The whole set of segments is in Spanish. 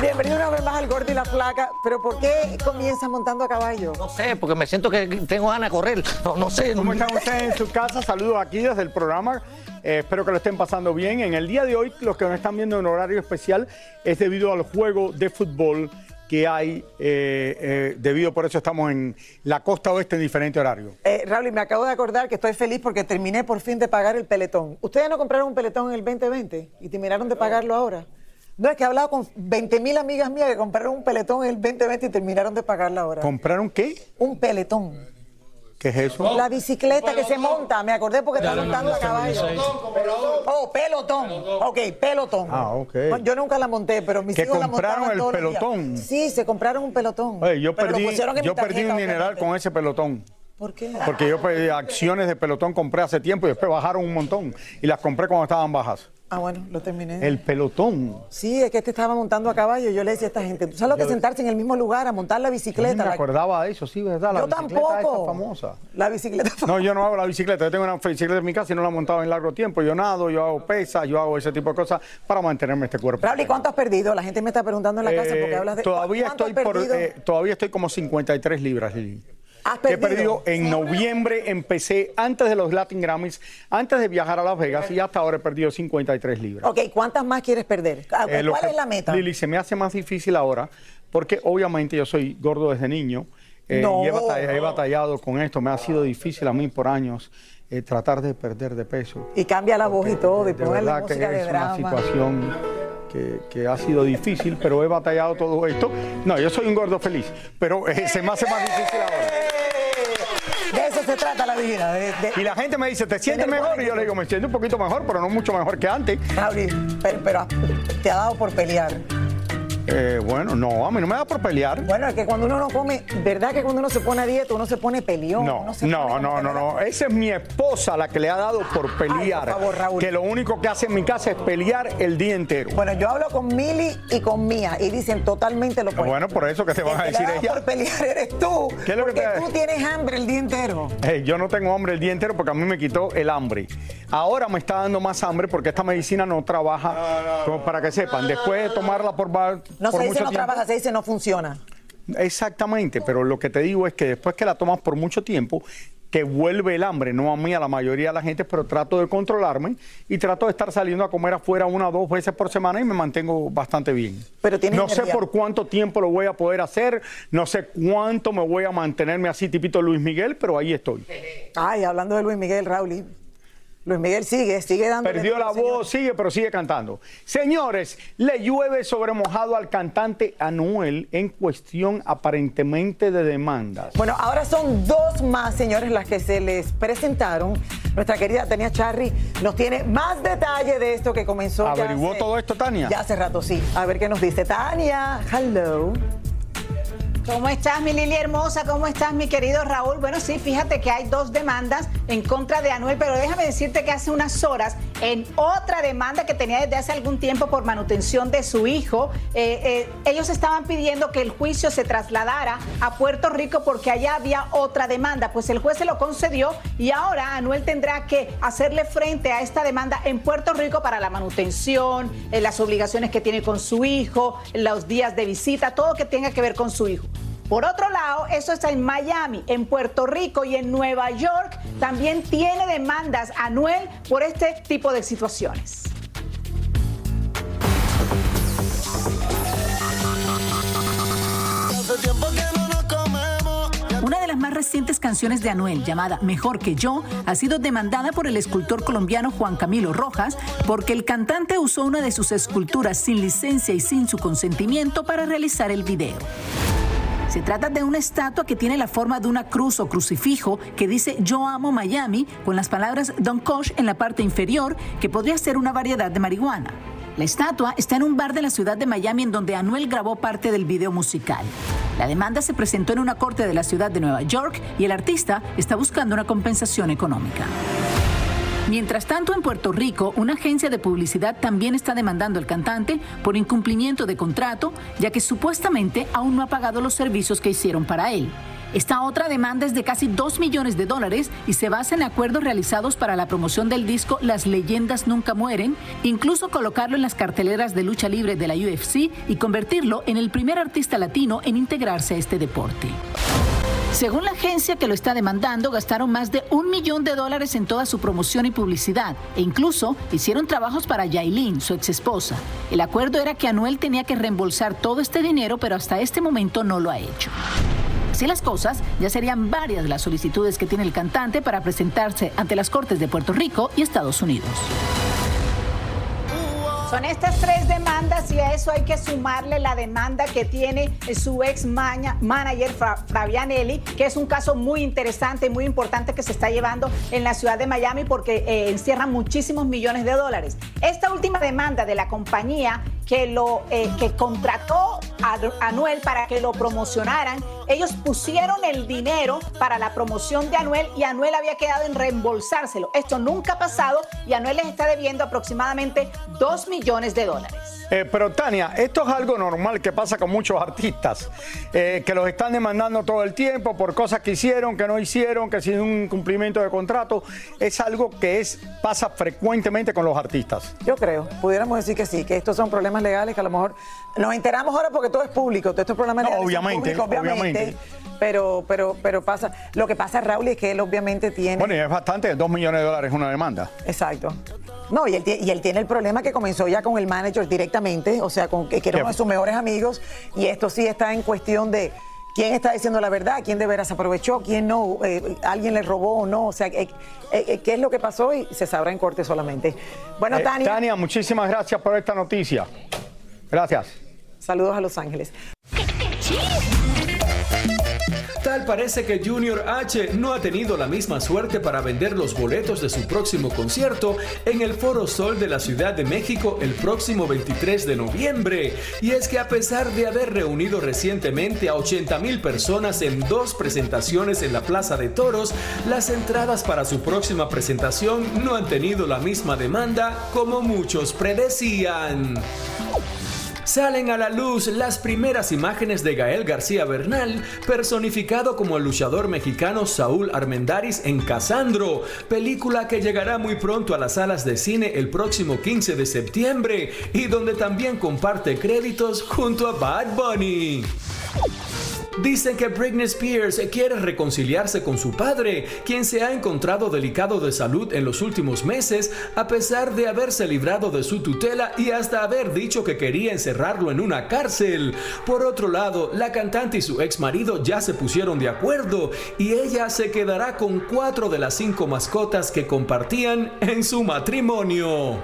Bienvenido una vez más al Gordi y la Flaca. Pero ¿por qué comienza montando a caballo? No sé, porque me siento que tengo ganas de correr. No, no sé. ¿Cómo están ustedes en su casa? Saludos aquí desde el programa. Eh, espero que lo estén pasando bien. En el día de hoy, los que nos están viendo en horario especial es debido al juego de fútbol que hay, eh, eh, debido por eso estamos en la costa oeste en diferente horario. Eh, Raúl, y me acabo de acordar que estoy feliz porque terminé por fin de pagar el peletón. ¿Ustedes no compraron un peletón en el 2020 y terminaron de pagarlo ahora? No, es que he hablado con 20 mil amigas mías que compraron un peletón en el 2020 y terminaron de pagarlo ahora. ¿Compraron qué? Un peletón. ¿Qué es eso? La bicicleta que se monta, me acordé porque está montando a caballo. Oh, pelotón. Ok, pelotón. Ah, ok. Yo nunca la monté, pero mis Que hijos la compraron montaban el pelotón. Sí, se compraron un pelotón. Oye, yo Pero lo perdí, pusieron en mi yo perdí tarjeta, un dineral con ese pelotón. ¿Por qué? Porque yo pedí acciones de pelotón, compré hace tiempo y después bajaron un montón. Y las compré cuando estaban bajas. Ah, bueno, lo terminé. El pelotón. Sí, es que este estaba montando a caballo. Yo le decía a esta gente, ¿tú sabes lo que es sentarse en el mismo lugar a montar la Yo bicicleta? no me La- acordaba de eso, sí, ¿verdad? La Yo bicicleta tampoco. famosa. La bicicleta No, yo no hago la bicicleta. Yo tengo una bicicleta en mi casa y no la he montado en largo tiempo. Yo nado, yo hago pesas, yo hago ese tipo de cosas para mantenerme este cuerpo. Raúl, ¿y cuánto has perdido? La gente me está preguntando en la casa porque Eh, hablas de... todavía ¿Cuánto estoy por, eh, todavía estoy como 53 libras, Lili. ¿Has Que He perdido? en noviembre, empecé antes de los Latin Grammys, antes de viajar a Las Vegas y hasta ahora he perdido 53 libras. Ok, ¿cuántas más quieres perder? Ah, Eh, ¿Cuál que- es la meta? Lili, se me hace más difícil ahora porque obviamente yo soy gordo desde niño eh, No. y he batallado, he batallado con esto. Me ha sido difícil a mí por años eh, tratar de perder de peso. Y cambia la voz y todo, y De ponerle verdad que música de una situación que, que ha sido difícil, pero he batallado todo esto. No, yo soy un gordo feliz, pero eh, se me hace más difícil ahora. De eso se trata la vida. de- de- Y la gente me dice, ¿te sientes mejor? Y yo le digo, me siento un poquito mejor, pero no mucho mejor que antes. Pero, pero te ha dado por pelear. Eh, bueno, no, a mí no me da por pelear. Bueno, es que cuando uno no come, ¿verdad que cuando uno se pone a dieta uno se pone peleón? No, uno se no, pone no, no, que- no. Esa es mi esposa la que le ha dado por pelear. Ay, por favor, Raúl. Que lo único que hace en mi casa es pelear el día entero. Bueno, yo hablo con Mili y con Mía y dicen totalmente lo opuesto. Bueno, por eso que te van a que decir le ella. por pelear eres tú. ¿Qué es lo que porque te- tú tienes hambre el día entero. Hey, yo no tengo hambre el día entero porque a mí me quitó el hambre. Ahora me está dando más hambre porque esta medicina no trabaja, como para que sepan. Después de tomarla por, va- No se dice no tiempo. trabaja, se dice no funciona. Exactamente, pero lo que te digo es que después que la tomas por mucho tiempo, que vuelve el hambre, no a mí, a la mayoría de la gente, pero trato de controlarme y trato de estar saliendo a comer afuera una o dos veces por semana y me mantengo bastante bien. Pero no sé por cuánto tiempo lo voy a poder hacer, no sé cuánto me voy a mantenerme así, tipito Luis Miguel, pero ahí estoy. Ay, hablando de Luis Miguel, Raúl, Luis Miguel sigue, sigue dando. Perdió la voz, sigue, pero sigue cantando. Señores, le llueve sobre mojado al cantante Anuel en cuestión aparentemente de demandas. Bueno, ahora son dos más, señores, las que se les presentaron. Nuestra querida Tania Charry nos tiene más detalle de esto que comenzó. ya ¿Averiguó hace- todo esto, Tania? Ya hace rato, sí. A ver qué nos dice. Tania, hello. ¿Cómo estás, mi Lili hermosa? ¿Cómo estás, mi querido Raúl? Bueno, sí, fíjate que hay dos demandas en contra de Anuel, pero déjame decirte que hace unas horas, en otra demanda que tenía desde hace algún tiempo por manutención de su hijo, eh, eh, ellos estaban pidiendo que el juicio se trasladara a Puerto Rico porque allá había otra demanda. Pues el juez se lo concedió y ahora Anuel tendrá que hacerle frente a esta demanda en Puerto Rico para la manutención, eh, las obligaciones que tiene con su hijo, los días de visita, todo que tenga que ver con su hijo. Por otro lado, eso está en Miami, en Puerto Rico y en Nueva York. También tiene demandas Anuel por este tipo de situaciones. Una de las más recientes canciones de Anuel, llamada Mejor que yo, ha sido demandada por el escultor colombiano Juan Camilo Rojas porque el cantante usó una de sus esculturas sin licencia y sin su consentimiento para realizar el video. Se trata de una estatua que tiene la forma de una cruz o crucifijo que dice Yo amo Miami con las palabras Don Kosh en la parte inferior, que podría ser una variedad de marihuana. La estatua está en un bar de la ciudad de Miami en donde Anuel grabó parte del video musical. La demanda se presentó en una corte de la ciudad de Nueva York y el artista está buscando una compensación económica. Mientras tanto, en Puerto Rico, una agencia de publicidad también está demandando al cantante por incumplimiento de contrato, ya que supuestamente aún no ha pagado los servicios que hicieron para él. Esta otra demanda es de casi 2 millones de dólares y se basa en acuerdos realizados para la promoción del disco Las leyendas nunca mueren, incluso colocarlo en las carteleras de lucha libre de la UFC y convertirlo en el primer artista latino en integrarse a este deporte. Según la agencia que lo está demandando, gastaron más de un millón de dólares en toda su promoción y publicidad e incluso hicieron trabajos para Yailin, su ex esposa. El acuerdo era que Anuel tenía que reembolsar todo este dinero, pero hasta este momento no lo ha hecho. Así las cosas, ya serían varias las solicitudes que tiene el cantante para presentarse ante las Cortes de Puerto Rico y Estados Unidos. Son estas tres demandas y a eso hay que sumarle la demanda que tiene su ex manager Fabianelli, que es un caso muy interesante y muy importante que se está llevando en la ciudad de Miami porque eh, encierra muchísimos millones de dólares. Esta última demanda de la compañía que lo eh, que contrató a Anuel para que lo promocionaran, ellos pusieron el dinero para la promoción de Anuel y Anuel había quedado en reembolsárselo. Esto nunca ha pasado y Anuel les está debiendo aproximadamente 2 millones de dólares. Eh, pero Tania, esto es algo normal que pasa con muchos artistas, eh, que los están demandando todo el tiempo por cosas que hicieron, que no hicieron, que sin un cumplimiento de contrato. Es algo que es, pasa frecuentemente con los artistas. Yo creo, pudiéramos decir que sí, que estos son problemas legales que a lo mejor nos enteramos ahora porque todo es público, todos estos problemas No, legales son obviamente, públicos, obviamente, obviamente. Pero, pero, pero pasa. Lo que pasa, Raúl, es que él obviamente tiene. Bueno, y es bastante, dos millones de dólares es una demanda. Exacto. No, y él, y él tiene el problema que comenzó ya con el manager directamente, o sea, con que era uno de sus mejores amigos, y esto sí está en cuestión de quién está diciendo la verdad, quién de veras aprovechó, quién no, eh, alguien le robó o no, o sea, eh, eh, eh, qué es lo que pasó y se sabrá en corte solamente. Bueno, Eh, Tania, Tania, muchísimas gracias por esta noticia. Gracias. saludos a Los Ángeles. Parece que Junior H no ha tenido la misma suerte para vender los boletos de su próximo concierto en el Foro Sol de la Ciudad de México el próximo 23 de noviembre. Y es que a pesar de haber reunido recientemente a 80 mil personas en dos presentaciones en la Plaza de Toros, las entradas para su próxima presentación no han tenido la misma demanda como muchos predecían. Salen a la luz las primeras imágenes de Gael García Bernal, personificado como el luchador mexicano Saúl Armendáriz en Casandro, película que llegará muy pronto a las salas de cine el próximo 15 de septiembre y donde también comparte créditos junto a Bad Bunny. Dicen que Britney Spears quiere reconciliarse con su padre, quien se ha encontrado delicado de salud en los últimos meses, a pesar de haberse librado de su tutela y hasta haber dicho que quería encerrarlo en una cárcel. Por otro lado, la cantante y su ex marido ya se pusieron de acuerdo y ella se quedará con cuatro de las cinco mascotas que compartían en su matrimonio.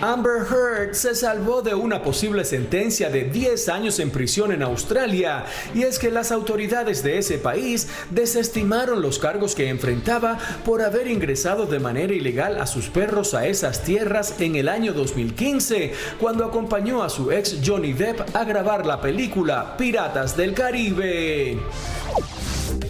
Amber Heard se salvó de una posible sentencia de 10 años en prisión en Australia y es que las autoridades de ese país desestimaron los cargos que enfrentaba por haber ingresado de manera ilegal a sus perros a esas tierras en el año 2015 cuando acompañó a su ex Johnny Depp a grabar la película Piratas del Caribe.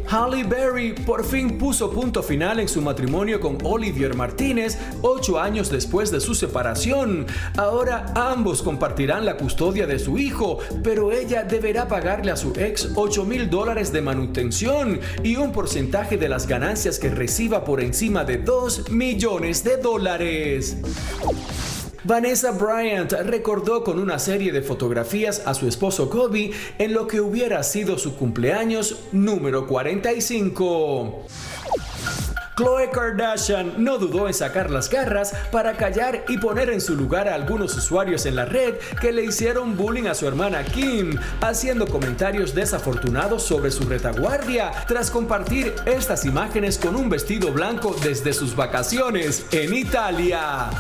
Halle Berry por fin puso punto final en su matrimonio con Olivier Martínez ocho años después de su separación. Ahora ambos compartirán la custodia de su hijo, pero ella deberá pagarle a su ex 8 mil dólares de manutención y un porcentaje de las ganancias que reciba por encima de 2 millones de dólares. Vanessa Bryant recordó con una serie de fotografías a su esposo Kobe en lo que hubiera sido su cumpleaños número 45. Khloe Kardashian no dudó en sacar las garras para callar y poner en su lugar a algunos usuarios en la red que le hicieron bullying a su hermana Kim, haciendo comentarios desafortunados sobre su retaguardia tras compartir estas imágenes con un vestido blanco desde sus vacaciones en Italia.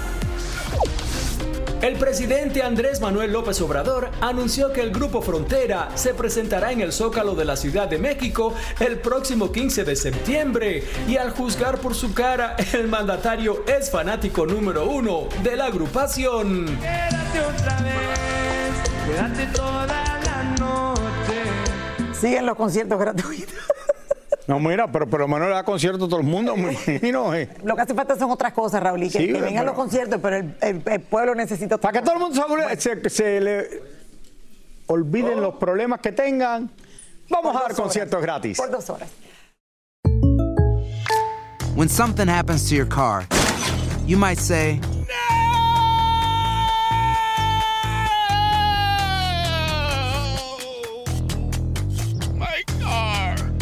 El presidente Andrés Manuel López Obrador anunció que el Grupo Frontera se presentará en el Zócalo de la Ciudad de México el próximo 15 de septiembre y al juzgar por su cara, el mandatario es fanático número uno de la agrupación. Quédate otra vez, quédate toda la noche. Siguen los conciertos gratuitos. No, mira, pero por lo menos le da concierto a todo el mundo. no, eh. Lo que hace falta son otras cosas, Raúl, y que, Sí, que vengan pero- los conciertos, pero el, el- el pueblo necesita... Para que todo el mundo se, se- se le olviden los problemas que tengan, vamos a dar conciertos gratis. Por dos horas. When something happens to your car, you might say,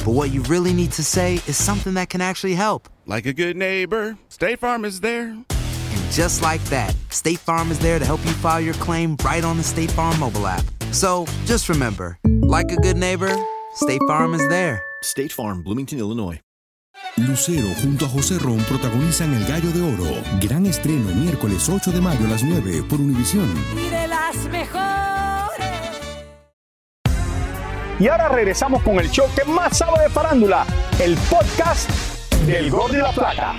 but what you really need to say is something that can actually help. Like a good neighbor, State Farm is there. And just like that, State Farm is there to help you file your claim right on the State Farm mobile app. So just remember, like a good neighbor, State Farm is there. State Farm, Bloomington, Illinois. Lucero junto a José Ron protagonizan El Gallo de Oro. Gran estreno miércoles 8 de mayo a las 9 por Univisión. y de las mejores. Y ahora regresamos con el show que más sabe de farándula, el podcast del Gordo y la Plata.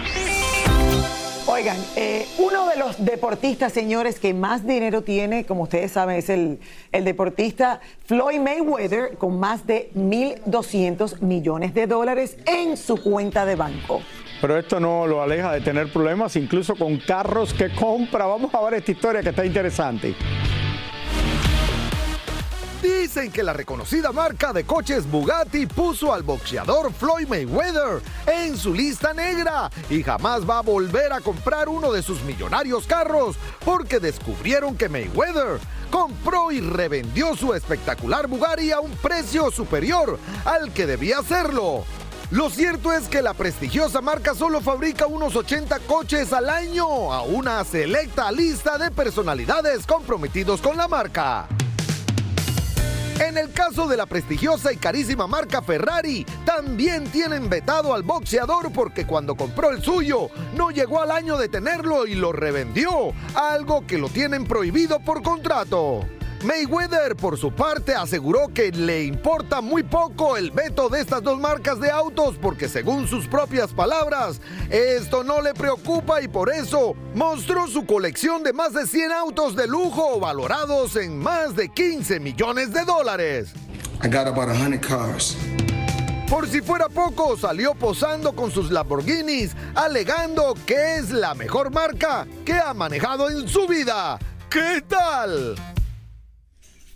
Oigan, eh, uno de los deportistas, señores, que más dinero tiene, como ustedes saben, es el, el deportista Floyd Mayweather, con más de 1.200 millones de dólares en su cuenta de banco. Pero esto no lo aleja de tener problemas, incluso con carros que compra. Vamos a ver esta historia que está interesante. Dicen que la reconocida marca de coches Bugatti puso al boxeador Floyd Mayweather en su lista negra y jamás va a volver a comprar uno de sus millonarios carros porque descubrieron que Mayweather compró y revendió su espectacular Bugatti a un precio superior al que debía hacerlo. Lo cierto es que la prestigiosa marca solo fabrica unos 80 coches al año a una selecta lista de personalidades comprometidos con la marca. En el caso de la prestigiosa y carísima marca Ferrari, también tienen vetado al boxeador porque cuando compró el suyo no llegó al año de tenerlo y lo revendió, algo que lo tienen prohibido por contrato. Mayweather, por su parte, aseguró que le importa muy poco el veto de estas dos marcas de autos porque según sus propias palabras, esto no le preocupa y por eso mostró su colección de más de 100 autos de lujo valorados en más de 15 millones de dólares. I got about 100 cars. Por si fuera poco, salió posando con sus Lamborghinis, alegando que es la mejor marca que ha manejado en su vida. ¿Qué tal?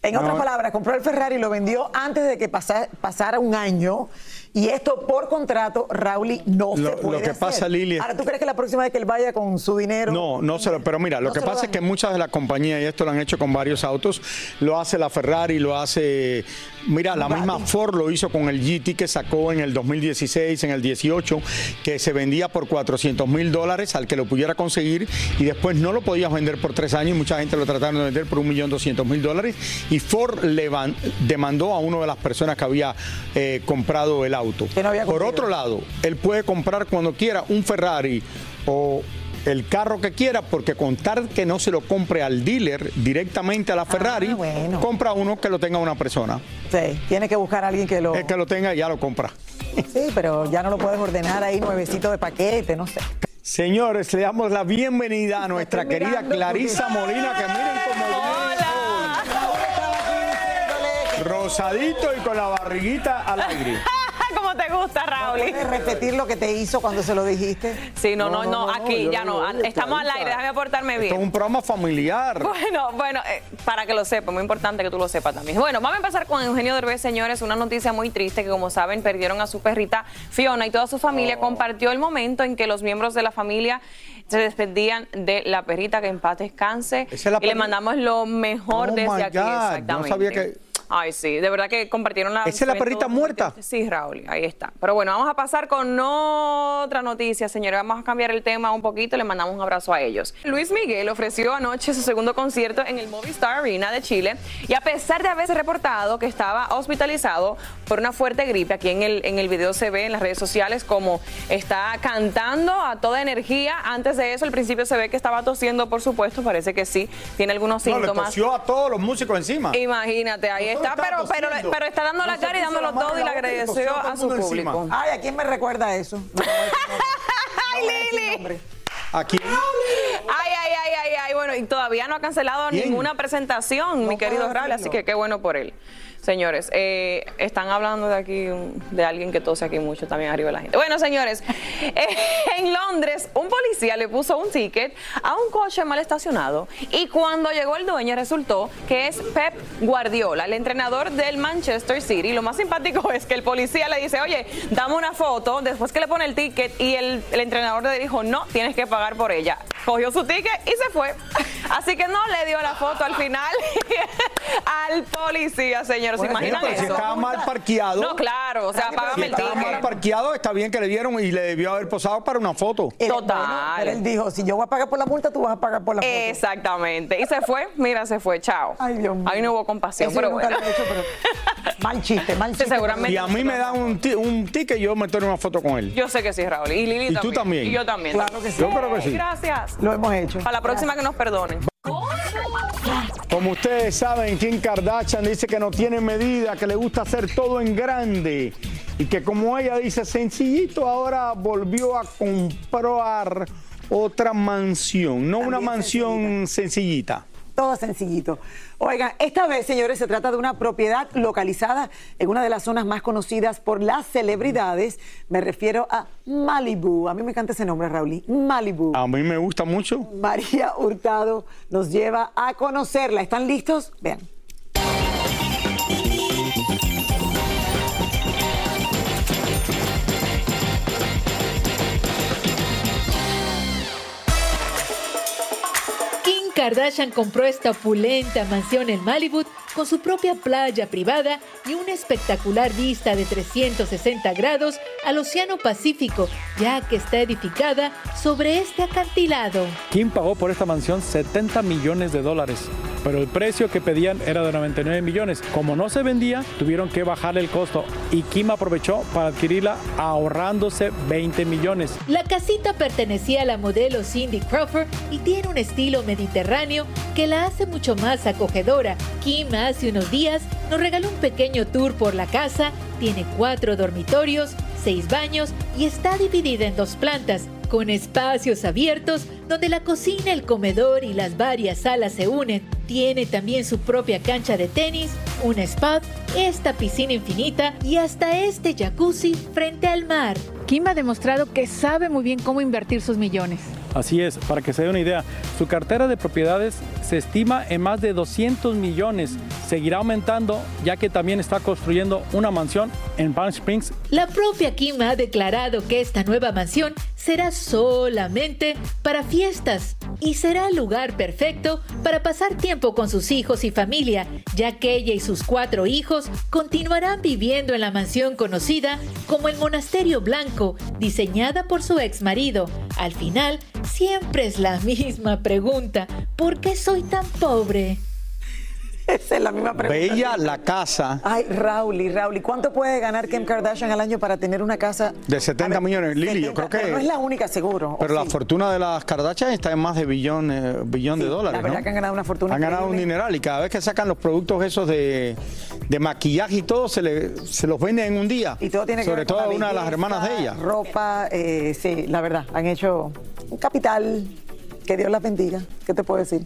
En otras palabras, compró el Ferrari y lo vendió antes de que pasa- pasara un año. Y esto por contrato, Rauli no Lo- se puede lo que hacer. pasa, Lili, Ahora, ¿tú crees que la próxima vez que él vaya con su dinero? No, no se lo, pero mira, lo No que lo pasa es que muchas de las compañías, y esto lo han hecho con varios autos, lo hace la Ferrari, lo hace, mira, la misma Ford lo hizo con el GT que sacó en el 2016, en el 18, que se vendía por 400 mil dólares al que lo pudiera conseguir y después no lo podías vender por tres años y mucha gente lo trataron de vender por un millón doscientos mil dólares y Ford le van- demandó a una de las personas que había eh, comprado el auto. por otro lado, él puede comprar cuando quiera un Ferrari o el carro que quiera, porque contar que no se lo compre al dealer directamente a la Ferrari, compra uno que lo tenga una persona. Sí, tiene que buscar a alguien que lo. El que lo tenga ya lo compra. Sí, pero ya no lo puedes ordenar ahí nuevecito de paquete, no sé. Señores, le damos la bienvenida a nuestra querida Clarisa Molina, que miren cómo viene rosadito y con la barriguita al aire. ¿Cómo te gusta, Raúl? ¿Puedes repetir lo que te hizo cuando se lo dijiste? Sí, no, no, no, aquí ya no. digo, Estamos al aire, déjame portarme Esto es bien. un programa familiar. Bueno, bueno, eh, para que lo sepa, muy importante que tú lo sepas también. Bueno, vamos a empezar con Eugenio Derbez, señores, una noticia muy triste que como saben perdieron a su perrita Fiona y toda su familia Oh. compartió el momento en que los miembros de la familia se despedían de la perrita que en paz descanse Esa es la y le mandamos lo mejor Oh, desde aquí, God, no exactamente. sabía que- Ay, sí, de verdad que compartieron la... ¿Esa es la perrita muerta? Sí, Raúl, ahí está. Pero bueno, vamos a pasar con otra noticia, señores. Vamos a cambiar el tema un poquito, le mandamos un abrazo a ellos. Luis Miguel ofreció anoche su segundo concierto en el Movistar Arena de Chile y a pesar de haberse reportado que estaba hospitalizado por una fuerte gripe, aquí en el, en el video se ve en las redes sociales como está cantando a toda energía. Antes de eso, al principio se ve que estaba tosiendo, por supuesto, parece que sí, tiene algunos No, le síntomas. tosió a todos los músicos encima. Imagínate, ahí está, pero, pero, pero está dando la No cara y dándolo todo y le la agradeció a su público. encima. Ay, ¿a quién me recuerda eso? ¡Ay, Lili! Aquí. Ay, ay, ay, ay, ay. Bueno, y todavía no ha cancelado ninguna presentación, mi querido Raúl, así que qué bueno por él. Señores, eh, están hablando de aquí de alguien que tose aquí mucho también arriba de la gente. Bueno, señores, eh, en Londres un policía le puso un ticket a un coche mal estacionado y cuando llegó el dueño resultó que es Pep Guardiola, el entrenador del Manchester City. Lo más simpático es que el policía le dice, oye, dame una foto, después que le pone el ticket y el, el entrenador le dijo, no, tienes que pagar por ella. Cogió su ticket y se fue. Así que no le dio la foto al final al policía, señores. ¿Se Bueno, imaginan pero si estaba mal parqueado. No, claro, o sea, Si págame el estaba mal ticket. parqueado, está bien que le dieron y le debió haber posado para una foto. Total. bueno, pero él dijo, si yo voy a pagar por la multa, tú vas a pagar por la foto. Exactamente. Y se fue, mira, se fue, chao. Ay, Dios mío. Ahí no hubo compasión, Eso pero bueno. lo he hecho, pero mal chiste, mal chiste. seguramente. Y a mí me dan un, ti- un ticket y yo me tomo una foto con él. Yo sé que sí, Raúl. Y Lili ¿Y tú también? Y yo también. Claro que sí. Yo creo que sí. Gracias. Lo hemos hecho. Para la próxima que nos perdonen. Como ustedes saben, Kim Kardashian dice que no tiene medida, que le gusta hacer todo en grande y que como ella dice sencillito, ahora volvió a comprar otra mansión, no una mansión sencillita. Todo sencillito. Oigan, esta vez, señores, se trata de una propiedad localizada en una de las zonas más conocidas por las celebridades. Me refiero a Malibu. A mí me encanta ese nombre, Raúl. Malibu. A mí me gusta mucho. María Hurtado nos lleva a conocerla. ¿Están listos? Vean. Kardashian compró esta opulenta mansión en Malibu con su propia playa privada y una espectacular vista de 360 grados al Océano Pacífico, ya que está edificada sobre este acantilado. Kim pagó por esta mansión 70 millones de dólares, pero el precio que pedían era de 99 millones. Como no se vendía, tuvieron que bajarle el costo y Kim aprovechó para adquirirla ahorrándose 20 millones. La casita pertenecía a la modelo Cindy Crawford y tiene un estilo mediterráneo que la hace mucho más acogedora. Kim hace unos días nos regaló un pequeño tour por la casa, tiene cuatro dormitorios, seis baños y está dividida en dos plantas, con espacios abiertos donde la cocina, el comedor y las varias salas se unen. Tiene también su propia cancha de tenis, un spa, esta piscina infinita y hasta este jacuzzi frente al mar. Kim ha demostrado que sabe muy bien cómo invertir sus millones. Así es, para que se dé una idea, su cartera de propiedades se estima en más de 200 millones. Seguirá aumentando ya que también está construyendo una mansión en Palm Springs. La propia Kim ha declarado que esta nueva mansión será solamente para fiestas y será el lugar perfecto para pasar tiempo con sus hijos y familia, ya que ella y sus cuatro hijos continuarán viviendo en la mansión conocida como el Monasterio Blanco, diseñada por su ex marido. Al final, siempre es la misma pregunta, ¿por qué soy tan pobre? Esa es la misma pregunta. Bella la casa Ay, Raúl, y Raúl, ¿y cuánto puede ganar Kim Kardashian al año para tener una casa? de 70 millones. Lili, yo 70, creo pero no es que... la única, seguro. ¿o Pero la sí? fortuna de las Kardashian está en más de billón, eh, billón de dólares, La verdad ¿no? que han ganado una fortuna. Han ganado un dineral y cada vez que sacan los productos esos de, de maquillaje y todo, se, le, se los venden en un día. Y todo tiene que Sobre ver con todo la una de las hermanas de ella. Ropa, eh, sí, la verdad, han hecho un capital. Que Dios las bendiga. ¿Qué te puedo decir?